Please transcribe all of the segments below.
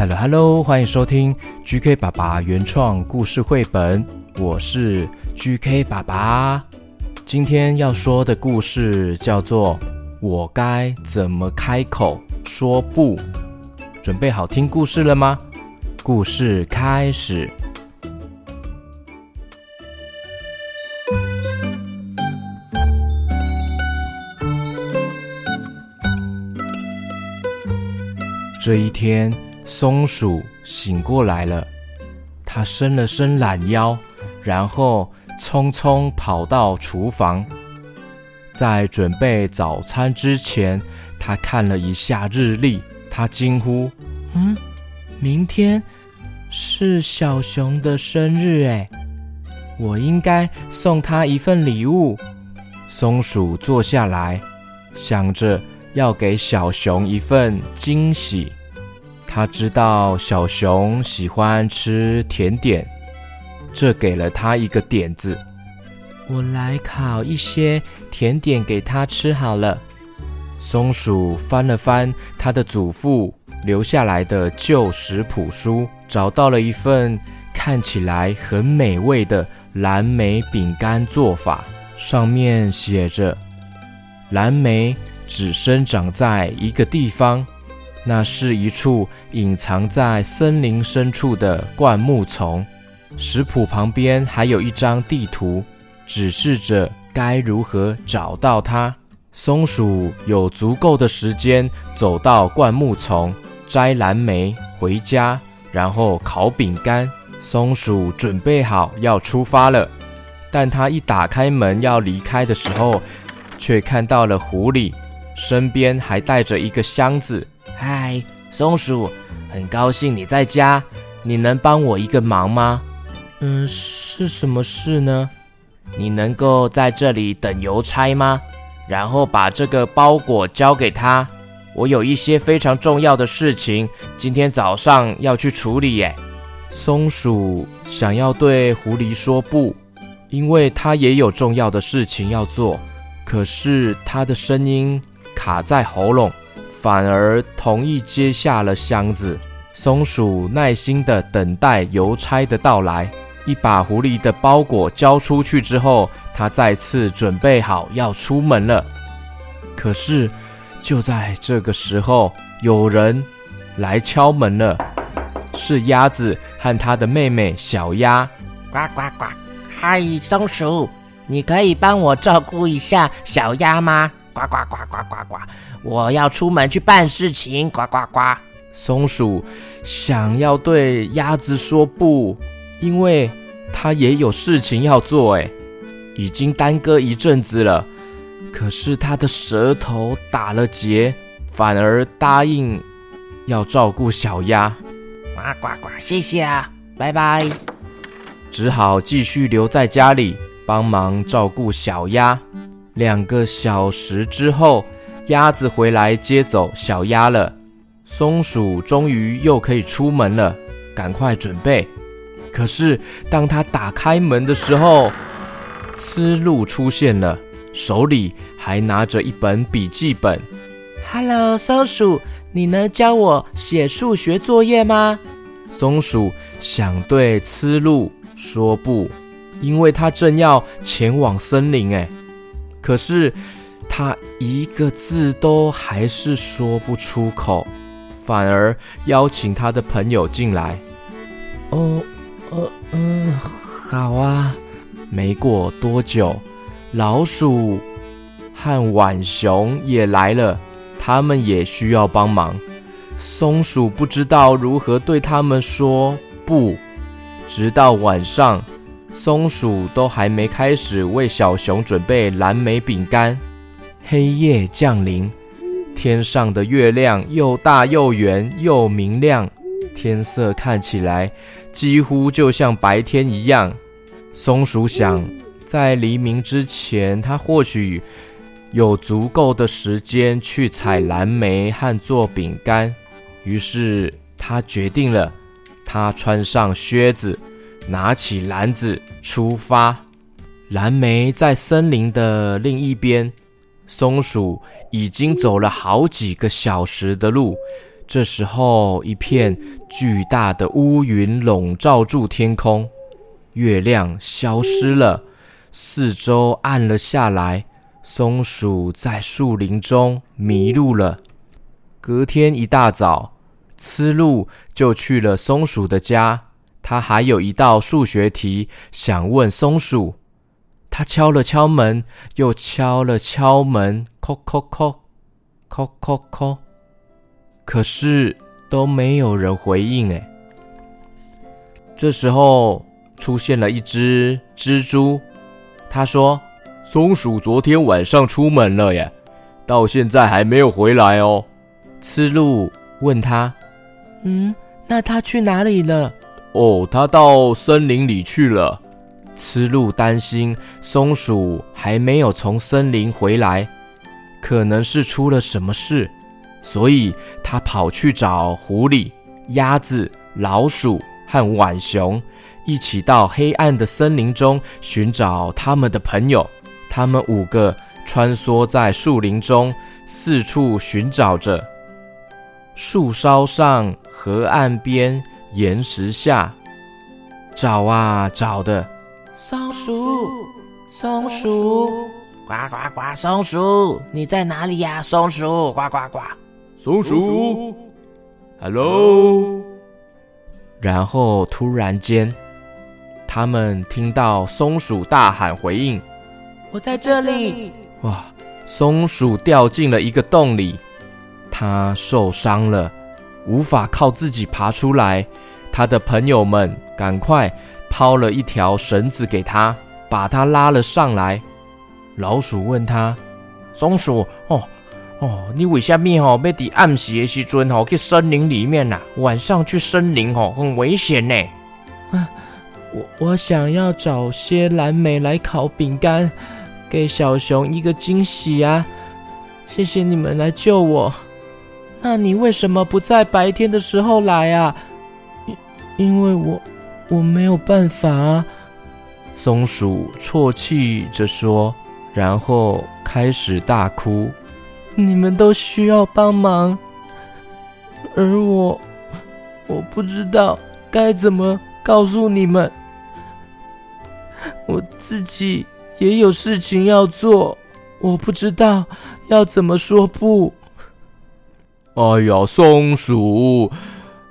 Hello Hello，欢迎收听 GK 爸爸原创故事绘本，我是 GK 爸爸。今天要说的故事叫做《我该怎么开口说不》。准备好听故事了吗？故事开始。这一天，松鼠醒过来了。它伸了伸懒腰，然后匆匆跑到厨房。在准备早餐之前，它看了一下日历，它惊呼：“嗯，明天是小熊的生日哎，我应该送他一份礼物。”松鼠坐下来，想着。要给小熊一份惊喜。他知道小熊喜欢吃甜点，这给了他一个点子。我来烤一些甜点给他吃好了。松鼠翻了翻他的祖父留下来的旧食谱书，找到了一份看起来很美味的蓝莓饼干做法。上面写着：蓝莓。只生长在一个地方，那是一处隐藏在森林深处的灌木丛。食谱旁边还有一张地图，指示着该如何找到它。松鼠有足够的时间走到灌木丛，摘蓝莓回家，然后烤饼干。松鼠准备好要出发了，但它一打开门要离开的时候，却看到了狐狸。身边还带着一个箱子。嗨，松鼠，很高兴你在家。你能帮我一个忙吗？嗯，是什么事呢？你能够在这里等邮差吗？然后把这个包裹交给他。我有一些非常重要的事情，今天早上要去处理耶。松鼠想要对狐狸说不，因为他也有重要的事情要做。可是他的声音。卡在喉咙，反而同意接下了箱子。松鼠耐心地等待邮差的到来，一把狐狸的包裹交出去之后，它再次准备好要出门了。可是就在这个时候，有人来敲门了，是鸭子和他的妹妹小鸭。呱呱呱！嗨，松鼠，你可以帮我照顾一下小鸭吗？呱呱呱呱呱呱！我要出门去办事情。呱呱呱！松鼠想要对鸭子说不，因为它也有事情要做。哎，已经耽搁一阵子了。可是它的舌头打了结，反而答应要照顾小鸭。呱呱呱！谢谢啊，拜拜。只好继续留在家里帮忙照顾小鸭。两个小时之后，鸭子回来接走小鸭了。松鼠终于又可以出门了，赶快准备。可是当他打开门的时候，雌鹿出现了，手里还拿着一本笔记本。Hello，松鼠，你能教我写数学作业吗？松鼠想对雌鹿说不，因为它正要前往森林。哎。可是，他一个字都还是说不出口，反而邀请他的朋友进来。哦，呃，嗯，好啊。没过多久，老鼠和浣熊也来了，他们也需要帮忙。松鼠不知道如何对他们说不，直到晚上。松鼠都还没开始为小熊准备蓝莓饼干，黑夜降临，天上的月亮又大又圆又明亮，天色看起来几乎就像白天一样。松鼠想，在黎明之前，它或许有足够的时间去采蓝莓和做饼干。于是，它决定了，它穿上靴子。拿起篮子出发，蓝莓在森林的另一边。松鼠已经走了好几个小时的路，这时候，一片巨大的乌云笼罩住天空，月亮消失了，四周暗了下来。松鼠在树林中迷路了。隔天一大早，雌鹿就去了松鼠的家。他还有一道数学题想问松鼠。他敲了敲门，又敲了敲门，叩叩叩，叩叩叩，可是都没有人回应。哎，这时候出现了一只蜘蛛。他说：“松鼠昨天晚上出门了耶，到现在还没有回来哦。”雌鹿问他：“嗯，那他去哪里了？”“哦，他到森林里去了。”雌鹿担心松鼠还没有从森林回来，可能是出了什么事，所以他跑去找狐狸、鸭子、老鼠和浣熊，一起到黑暗的森林中寻找他们的朋友。他们五个穿梭在树林中，四处寻找着。树梢上、河岸边、岩石下，找啊找的。松鼠，松鼠，呱呱呱！松鼠，你在哪里呀？松鼠，呱呱呱！松鼠，Hello。然后突然间，他们听到松鼠大喊回应：“我在这里！”哇！松鼠掉进了一个洞里，它受伤了，无法靠自己爬出来。他的朋友们，赶快！抛了一条绳子给他，把他拉了上来。老鼠问他：“松鼠，哦哦，你为什么哦要在暗时的时阵哦去森林里面呐？晚上去森林哦很危险呢。”，我我想要找些蓝莓来烤饼干，给小熊一个惊喜啊！谢谢你们来救我。那你为什么不在白天的时候来啊？因因为我。我没有办法啊，松鼠啜泣着说，然后开始大哭。你们都需要帮忙，而我，我不知道该怎么告诉你们。我自己也有事情要做，我不知道要怎么说不。哎呀，松鼠，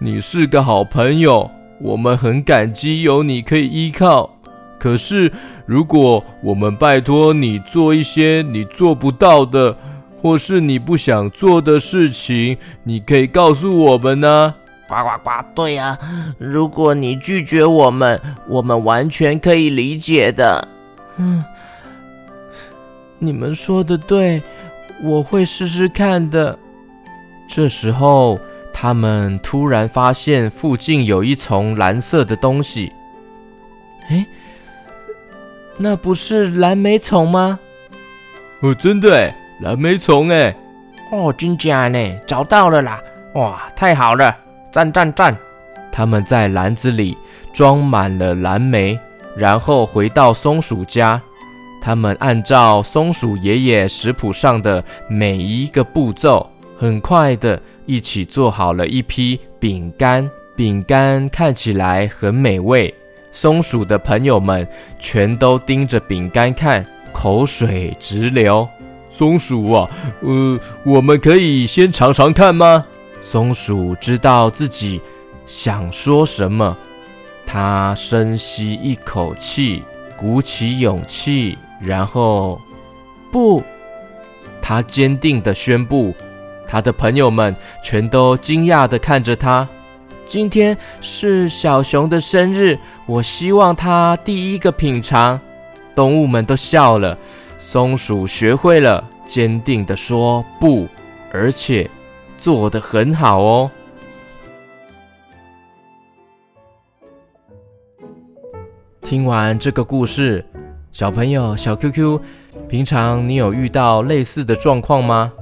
你是个好朋友。我们很感激有你可以依靠，可是如果我们拜托你做一些你做不到的，或是你不想做的事情，你可以告诉我们呢？呱呱呱！对呀，如果你拒绝我们，我们完全可以理解的。嗯，你们说的对，我会试试看的。这时候。他们突然发现附近有一丛蓝色的东西。哎，那不是蓝莓虫吗？哦，真的哎，蓝莓虫哎。哦，真假呢？找到了啦！哇，太好了！赞赞赞！他们在篮子里装满了蓝莓，然后回到松鼠家。他们按照松鼠爷爷食谱上的每一个步骤，很快的。一起做好了一批饼干，饼干看起来很美味。松鼠的朋友们全都盯着饼干看，口水直流。松鼠啊，呃，我们可以先尝尝看吗？松鼠知道自己想说什么，它深吸一口气，鼓起勇气，然后不，它坚定地宣布。他的朋友们全都惊讶地看着他。今天是小熊的生日，我希望他第一个品尝。动物们都笑了。松鼠学会了坚定地说不，而且做得很好哦。听完这个故事，小朋友小 QQ，平常你有遇到类似的状况吗？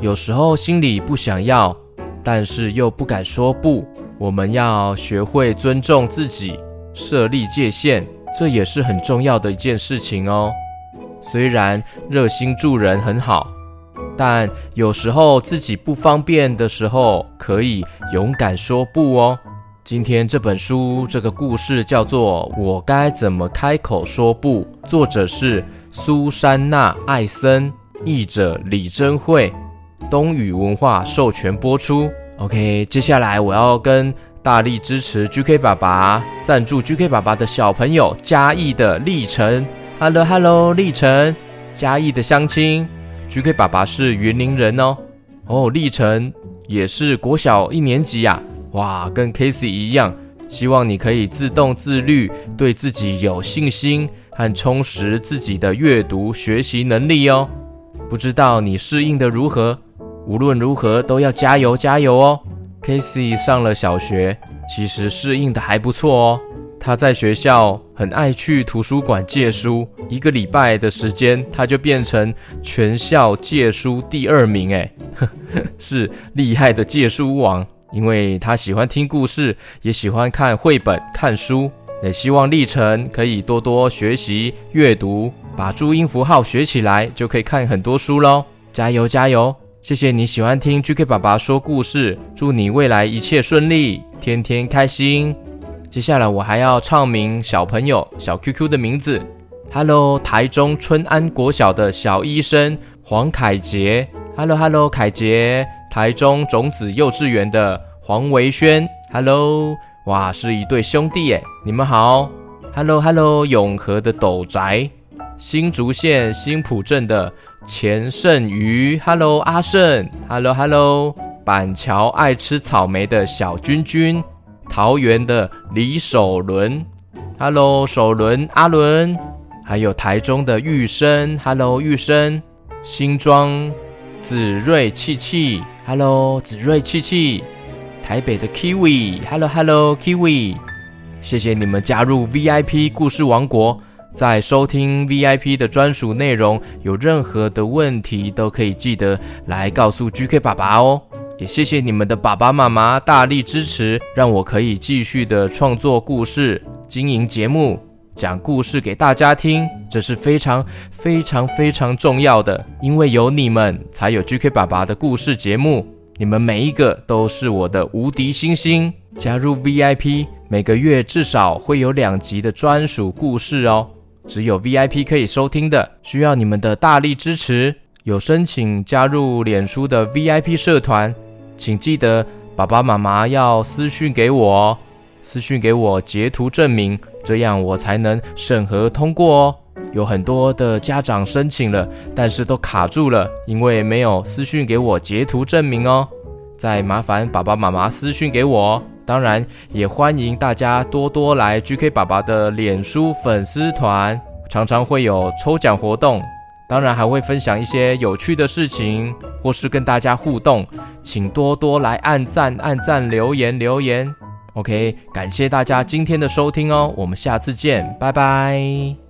有时候心里不想要，但是又不敢说不。我们要学会尊重自己，设立界限，这也是很重要的一件事情哦。虽然热心助人很好，但有时候自己不方便的时候，可以勇敢说不哦。今天这本书这个故事叫做《我该怎么开口说不》，作者是苏珊娜·艾森，译者李珍慧，东雨文化授权播出。OK，接下来我要跟大力支持 GK 爸爸、赞助 GK 爸爸的小朋友嘉义的历程，Hello Hello，立成，嘉义的乡亲，GK 爸爸是云林人哦。哦，历程也是国小一年级呀、哇，跟 Casey 一样，希望你可以自动自律，对自己有信心，和充实自己的阅读学习能力哦。不知道你适应的如何？无论如何都要加油加油哦。Casey 上了小学，其实适应的还不错哦。他在学校很爱去图书馆借书，一个礼拜的时间，他就变成全校借书第二名，哎，是厉害的借书王。因为他喜欢听故事，也喜欢看绘本、看书，也希望立成可以多多学习阅读，把注音符号学起来，就可以看很多书喽！加油加油！谢谢你喜欢听 GK 爸爸说故事，祝你未来一切顺利，天天开心。接下来我还要唱名小朋友小 QQ 的名字，Hello，台中春安国小的小医生黄凯杰，Hello Hello，凯杰。台中种子幼稚园的黄维轩，Hello，哇，是一对兄弟耶，你们好，Hello Hello，永和的斗宅，新竹县新埔镇的钱胜瑜，Hello 阿胜，Hello Hello，板桥爱吃草莓的小君君，桃园的李守伦，Hello 守伦阿伦，还有台中的玉生，Hello 玉生，新庄子睿气气。Hello，子睿七七，台北的 Kiwi，Hello Hello Kiwi，谢谢你们加入 VIP 故事王国，在收听 VIP 的专属内容，有任何的问题都可以记得来告诉 GK 爸爸哦。也谢谢你们的爸爸妈妈大力支持，让我可以继续的创作故事、经营节目、讲故事给大家听，这是非常非常非常重要的，因为有你们，才有 GK 爸爸的故事节目。你们每一个都是我的无敌星星。加入 VIP，每个月至少会有两集的专属故事哦，只有 VIP 可以收听的，需要你们的大力支持。有申请加入脸书的 VIP 社团，请记得爸爸妈妈要私讯给我哦。私讯给我截图证明，这样我才能审核通过哦。有很多的家长申请了，但是都卡住了，因为没有私讯给我截图证明哦。再麻烦爸爸妈妈私讯给我哦。当然，也欢迎大家多多来 GK 爸爸的脸书粉丝团，常常会有抽奖活动，当然还会分享一些有趣的事情，或是跟大家互动，请多多来按赞、按赞、留言、留言。OK，感谢大家今天的收听哦，我们下次见，拜拜。